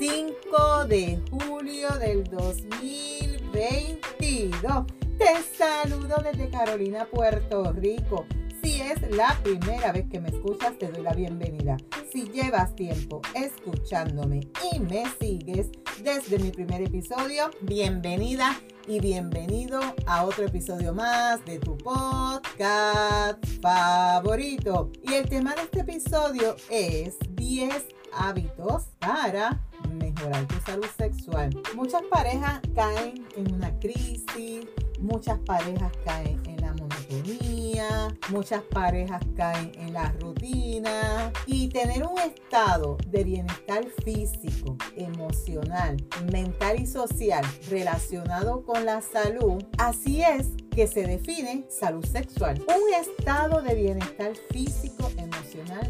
5 de julio del 2022. Te saludo desde Carolina, Puerto Rico. Si es la primera vez que me escuchas, te doy la bienvenida. Si llevas tiempo escuchándome y me sigues desde mi primer episodio, bienvenida y bienvenido a otro episodio más de tu podcast favorito. Y el tema de este episodio es 10 hábitos para tu salud sexual. Muchas parejas caen en una crisis, muchas parejas caen en la monotonía, muchas parejas caen en la rutina y tener un estado de bienestar físico, emocional, mental y social relacionado con la salud, así es que se define salud sexual. Un estado de bienestar físico, emocional,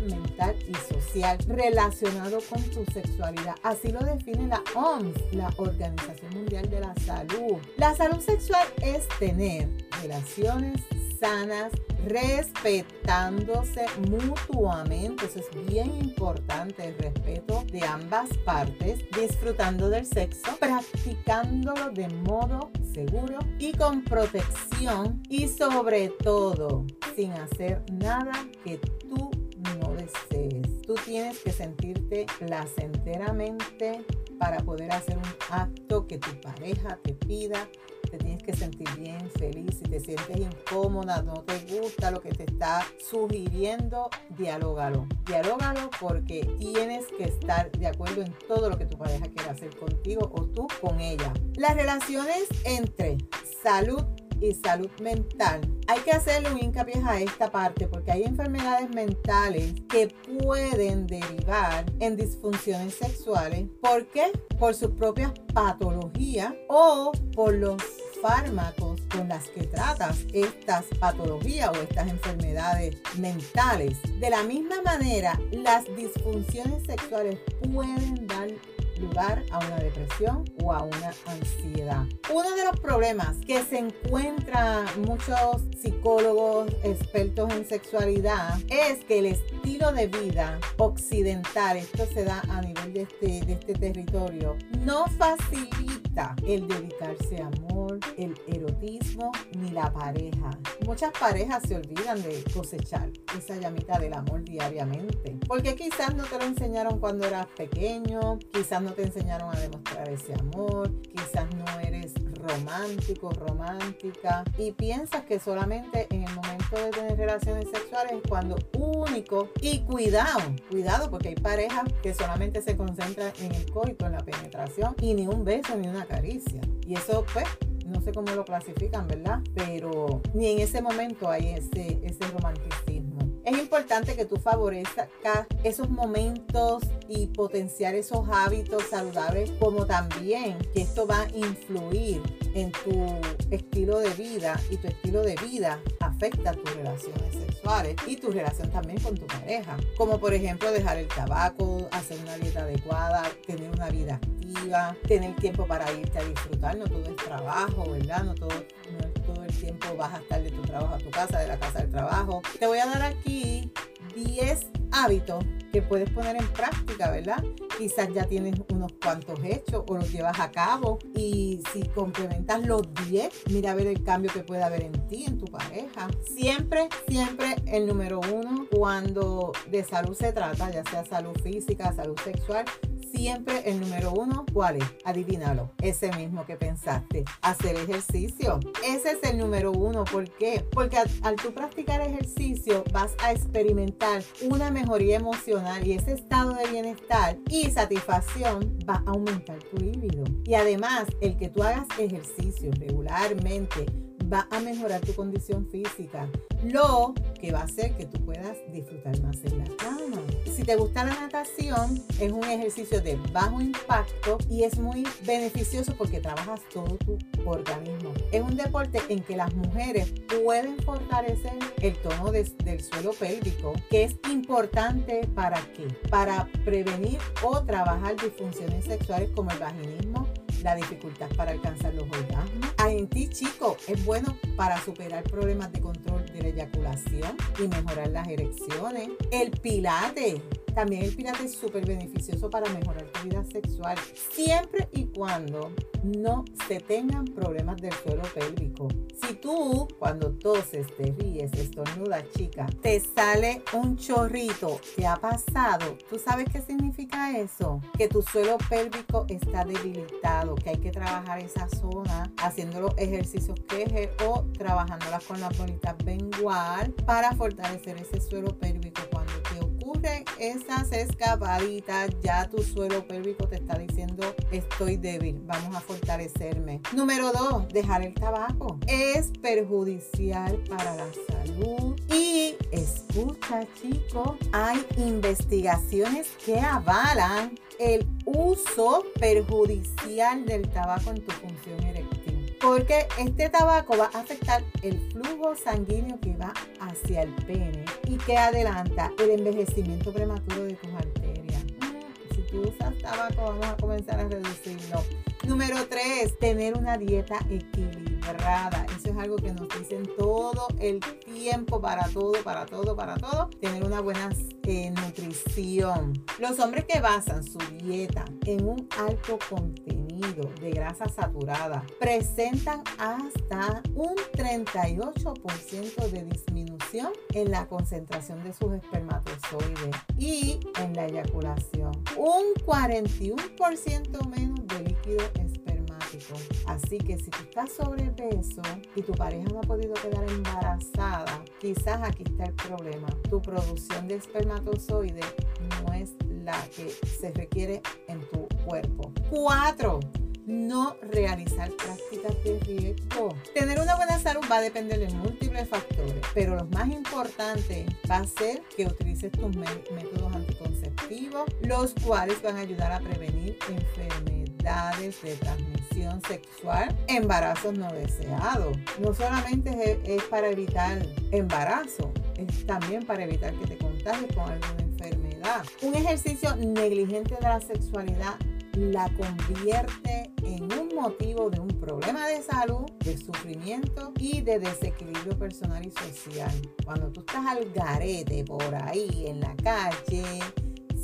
mental y social relacionado con tu sexualidad. Así lo define la OMS, la Organización Mundial de la Salud. La salud sexual es tener relaciones sanas, respetándose mutuamente. Eso es bien importante, el respeto de ambas partes, disfrutando del sexo, practicándolo de modo seguro y con protección y sobre todo sin hacer nada que tú Tú tienes que sentirte placenteramente para poder hacer un acto que tu pareja te pida te tienes que sentir bien, feliz, si te sientes incómoda, no te gusta lo que te está sugiriendo, dialógalo. Dialógalo porque tienes que estar de acuerdo en todo lo que tu pareja quiere hacer contigo o tú con ella. Las relaciones entre salud y salud mental. Hay que hacerle un hincapié a esta parte porque hay enfermedades mentales que pueden derivar en disfunciones sexuales. ¿Por qué? Por sus propias patologías o por los fármacos con las que tratas estas patologías o estas enfermedades mentales. De la misma manera, las disfunciones sexuales pueden dar lugar a una depresión o a una ansiedad. Uno de los problemas que se encuentran muchos psicólogos expertos en sexualidad es que el estilo de vida occidental, esto se da a nivel de este, de este territorio, no facilita el dedicarse a amor, el erotismo ni la pareja. Muchas parejas se olvidan de cosechar esa llamita del amor diariamente, porque quizás no te lo enseñaron cuando eras pequeño, quizás no te enseñaron a demostrar ese amor, quizás no eres romántico, romántica y piensas que solamente en el momento de tener relaciones sexuales es cuando único y cuidado, cuidado porque hay parejas que solamente se concentran en el coito, en la penetración y ni un beso ni una caricia. Y eso pues no sé cómo lo clasifican, ¿verdad? Pero ni en ese momento hay ese, ese romanticismo. Es importante que tú favorezcas esos momentos y potenciar esos hábitos saludables, como también que esto va a influir en tu estilo de vida y tu estilo de vida afecta tus relaciones sexuales y tu relación también con tu pareja. Como por ejemplo dejar el tabaco, hacer una dieta adecuada, tener una vida activa, tener tiempo para irte a disfrutar, no todo es trabajo, ¿verdad? No todo, no tiempo vas a estar de tu trabajo a tu casa, de la casa al trabajo. Te voy a dar aquí 10 hábitos que puedes poner en práctica, ¿verdad? Quizás ya tienes unos cuantos hechos o los llevas a cabo y si complementas los 10, mira a ver el cambio que puede haber en ti, en tu pareja. Siempre, siempre el número uno cuando de salud se trata, ya sea salud física, salud sexual, siempre el número uno, ¿cuál es? Adivínalo. Ese mismo que pensaste. Hacer ejercicio. Ese es el número uno. ¿Por qué? Porque al, tú practicar ejercicio vas a experimentar una mejoría emocional y ese estado de bienestar y satisfacción va a aumentar tu libido. Y además, el que tú hagas ejercicio regularmente va a mejorar tu condición física, lo que va a hacer que tú puedas disfrutar más en la cama. Si te gusta la natación, es un ejercicio de bajo impacto y es muy beneficioso porque trabajas todo tu organismo. Es un deporte en que las mujeres pueden fortalecer el tono del suelo pélvico, que es importante para qué? Para prevenir o trabajar disfunciones sexuales como el vaginismo, la dificultad para alcanzar los orgasmos. En ti, chico, es bueno para superar problemas de control de la eyaculación y mejorar las erecciones. El pilate también el pilate es súper beneficioso para mejorar tu vida sexual, siempre y cuando no se tengan problemas del suelo pélvico. Si tú, cuando toses, te ríes, estornudas, chica, te sale un chorrito que ha pasado, ¿tú sabes qué significa eso? Que tu suelo pélvico está debilitado, que hay que trabajar esa zona haciendo los ejercicios que o trabajándolas con la bolitas bengual para fortalecer ese suelo pélvico te esas escapaditas, ya tu suelo pélvico te está diciendo estoy débil, vamos a fortalecerme. Número dos, dejar el tabaco. Es perjudicial para la salud. Y escucha chicos, hay investigaciones que avalan el uso perjudicial del tabaco en tu función eréctil porque este tabaco va a afectar el flujo sanguíneo que va hacia el pene y que adelanta el envejecimiento prematuro de tus arterias. Mm, si tú usas tabaco, vamos a comenzar a reducirlo. Número 3, tener una dieta equilibrada. Eso es algo que nos dicen todo el tiempo para todo, para todo, para todo. Tener una buena eh, nutrición. Los hombres que basan su dieta en un alto contenido de grasa saturada presentan hasta un 38% de disminución en la concentración de sus espermatozoides y en la eyaculación. Un 41% menos de líquido espermático. Así que si tú estás sobrepeso y tu pareja no ha podido quedar embarazada, quizás aquí está el problema. Tu producción de espermatozoides no es la que se requiere en tu cuerpo. Cuatro, no realizar prácticas de riesgo. Tener una buena salud va a depender de múltiples factores, pero lo más importante va a ser que utilices tus métodos anticonceptivos, los cuales van a ayudar a prevenir enfermedades de transmisión sexual, embarazos no deseados. No solamente es, para evitar embarazo, es también para evitar que te contagies con alguna enfermedad. Un ejercicio negligente de la sexualidad la convierte en un motivo de un problema de salud, de sufrimiento y de desequilibrio personal y social. Cuando tú estás al garete por ahí en la calle,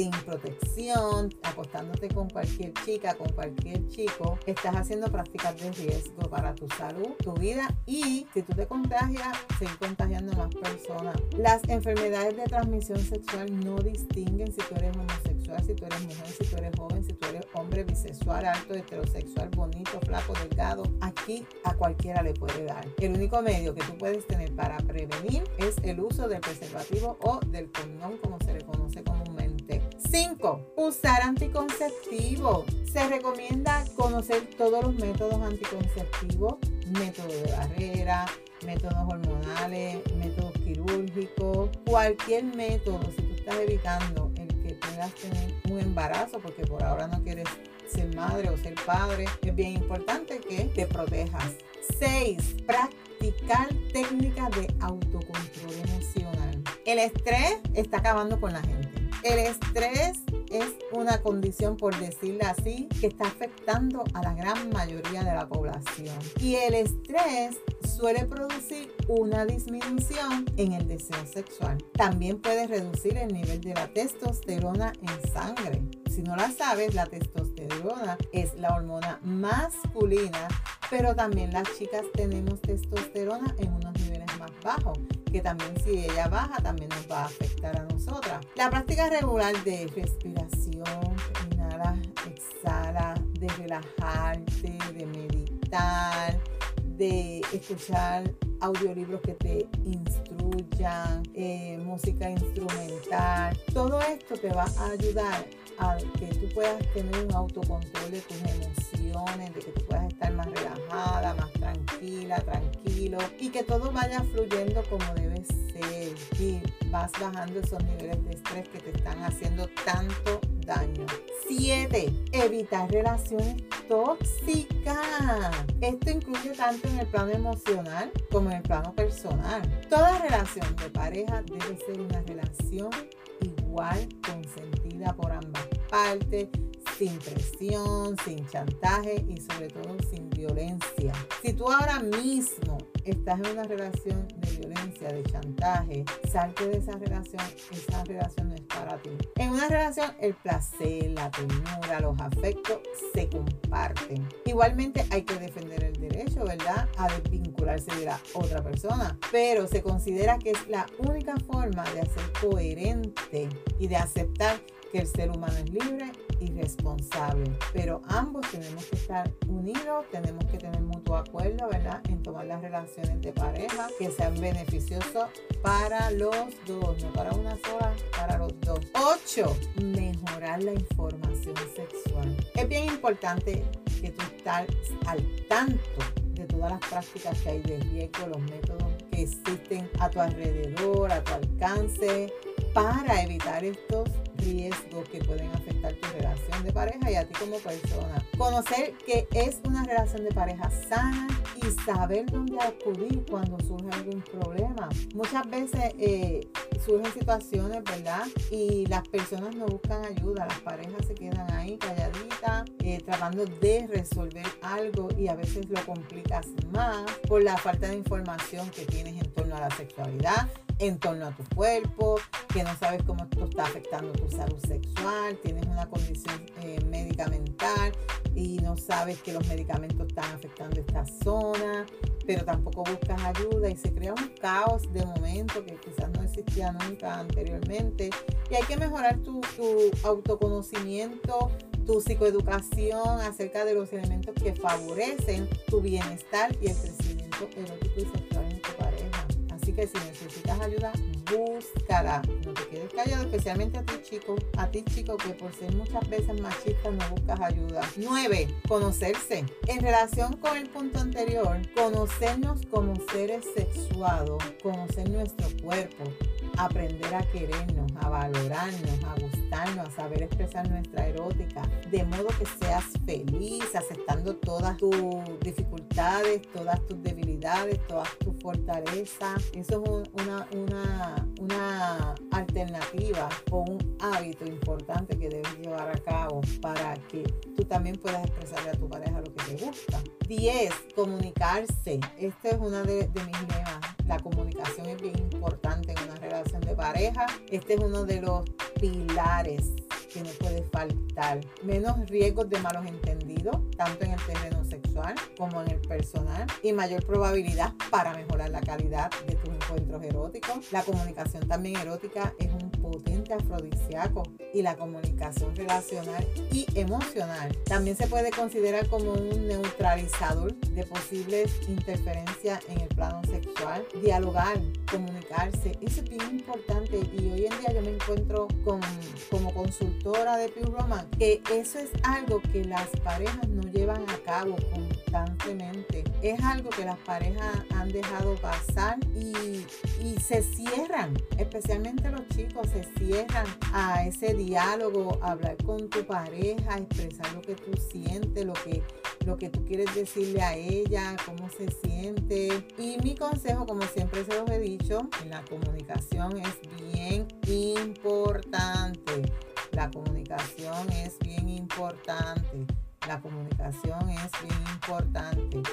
sin protección, acostándote con cualquier chica, con cualquier chico, estás haciendo prácticas de riesgo para tu salud, tu vida y si tú te contagias, seguir contagiando a más personas. Las enfermedades de transmisión sexual no distinguen si tú eres homosexual, si tú eres mujer, si tú eres joven, si tú eres hombre bisexual, alto, heterosexual, bonito, flaco, delgado. Aquí a cualquiera le puede dar. El único medio que tú puedes tener para prevenir es el uso del preservativo o del condón como se le conoce comúnmente 5. Usar anticonceptivo. Se recomienda conocer todos los métodos anticonceptivos, método de barrera, métodos hormonales, métodos quirúrgicos, cualquier método, si tú estás evitando puedas tener un embarazo, porque por ahora no quieres ser madre o ser padre, es bien importante que te protejas. 6. Practicar técnicas de autocontrol emocional. El estrés está acabando con la gente. El estrés es una condición, por decirlo así, que está afectando a la gran mayoría de la población. Y el estrés suele producir una disminución en el deseo sexual. También puede reducir el nivel de la testosterona en sangre. Si no la sabes, la testosterona es la hormona masculina, pero también las chicas tenemos testosterona en unos niveles más bajos que también si ella baja también nos va a afectar a nosotras. La práctica regular de respiración, inhala, exhala, de relajarte, de meditar, de escuchar audiolibros que te instruyan, eh, música instrumental. Todo esto te va a ayudar que tú puedas tener un autocontrol de tus emociones, de que tú puedas estar más relajada, más tranquila, tranquilo y que todo vaya fluyendo como debe ser y vas bajando esos niveles de estrés que te están haciendo tanto daño. 7. Evitar relaciones tóxicas. Esto incluye tanto en el plano emocional como en el plano personal. Toda relación de pareja debe ser una relación igual consentida por ambas partes sin presión, sin chantaje y sobre todo sin violencia. Si tú ahora mismo estás en una relación de violencia, de chantaje, salte de esa relación, esa relación no es para ti. En una relación el placer, la ternura, los afectos se comparten. Igualmente hay que defender el derecho, ¿verdad? A desvincularse de la otra persona, pero se considera que es la única forma de hacer coherente y de aceptar que el ser humano es libre y responsable, pero ambos tenemos que estar unidos, tenemos que tener mutuo acuerdo, ¿verdad? En tomar las relaciones de pareja que sean beneficiosas para los dos, no para una sola, para los dos. 8. Mejorar la información sexual. Es bien importante que tú estés al tanto de todas las prácticas que hay de riesgo, los métodos que existen a tu alrededor, a tu alcance, para evitar estos riesgos que pueden afectar tu relación de pareja y a ti como persona. Conocer que es una relación de pareja sana y saber dónde acudir cuando surge algún problema. Muchas veces eh, surgen situaciones, ¿verdad? Y las personas no buscan ayuda, las parejas se quedan ahí calladitas, eh, tratando de resolver algo y a veces lo complicas más por la falta de información que tienes en torno a la sexualidad en torno a tu cuerpo, que no sabes cómo esto está afectando tu salud sexual, tienes una condición eh, médica mental y no sabes que los medicamentos están afectando esta zona, pero tampoco buscas ayuda y se crea un caos de momento que quizás no existía nunca anteriormente. Y hay que mejorar tu, tu autoconocimiento, tu psicoeducación acerca de los elementos que favorecen tu bienestar y el crecimiento erótico y sexual si necesitas ayuda, búscala. No te quedes callado, especialmente a ti chico, a ti chico que por ser muchas veces machista no buscas ayuda. 9. Conocerse. En relación con el punto anterior, conocernos como seres sexuados, conocer nuestro cuerpo, aprender a querernos, a valorarnos, a gustarnos, a saber expresar nuestra erótica, de modo que seas feliz, aceptando todas tus dificultades, todas tus debilidades, todas tus fortalezas. Eso es una, una, una alternativa o un hábito importante que debes llevar a cabo para que tú también puedas expresarle a tu pareja lo que te gusta. 10. Comunicarse. Esta es una de, mis lemas. La comunicación es bien importante en una relación de pareja. Este es uno de los pilares que no puede faltar. Menos riesgos de malos entendidos, tanto en el terreno sexual como en el personal, y mayor probabilidad para mejorar la calidad de tus encuentros eróticos. La comunicación también erótica es un potente afrodisíaco y la comunicación relacional y emocional también se puede considerar como un neutralizador de posibles interferencias en el plano sexual. Dialogar, comunicarse, eso es bien importante y hoy en día yo me encuentro con, como consultora de Pure Roman que eso es algo que las parejas no llevan a cabo constantemente. Es algo que las parejas han dejado pasar y, y se cierran, especialmente los chicos se cierran a ese diálogo, hablar con tu pareja, expresar lo que tú sientes, lo que, lo que tú quieres decirle a ella, cómo se siente. Y mi consejo, como siempre se los he dicho, en la comunicación es bien importante.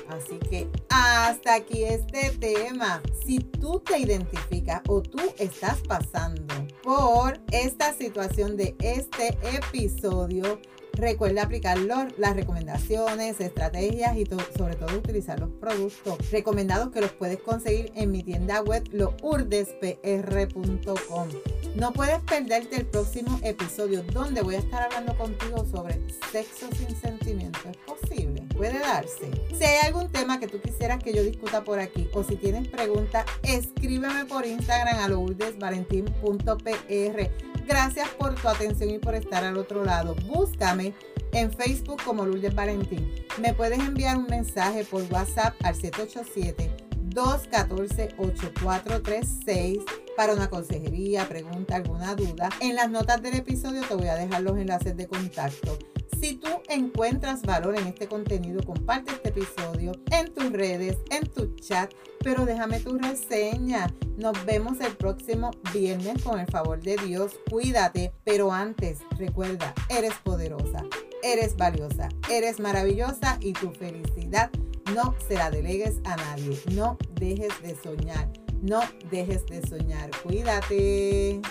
Así que hasta aquí este tema. Si tú te identificas o tú estás pasando por esta situación de este episodio, Recuerda aplicar las recomendaciones, estrategias y sobre todo utilizar los productos recomendados que los puedes conseguir en mi tienda web lourdespr.com. No puedes perderte el próximo episodio donde voy a estar hablando contigo sobre sexo sin sentimiento. ¿Es posible? Puede darse. Si hay algún tema que tú quisieras que yo discuta por aquí o si tienes preguntas, escríbeme por Instagram a lourdesvalentín.pr. Gracias por tu atención y por estar al otro lado. Búscame en Facebook como Lourdes Valentín. Me puedes enviar un mensaje por WhatsApp al 787-214-8436 para una consejería, pregunta, alguna duda. En las notas del episodio te voy a dejar los enlaces de contacto. Si tú encuentras valor en este contenido, comparte este episodio en tus redes, en tu chat, pero déjame tu reseña. Nos vemos el próximo viernes con el favor de Dios. Cuídate, pero antes recuerda, eres poderosa, eres valiosa, eres maravillosa y tu felicidad no se la delegues a nadie. No dejes de soñar, no dejes de soñar. Cuídate.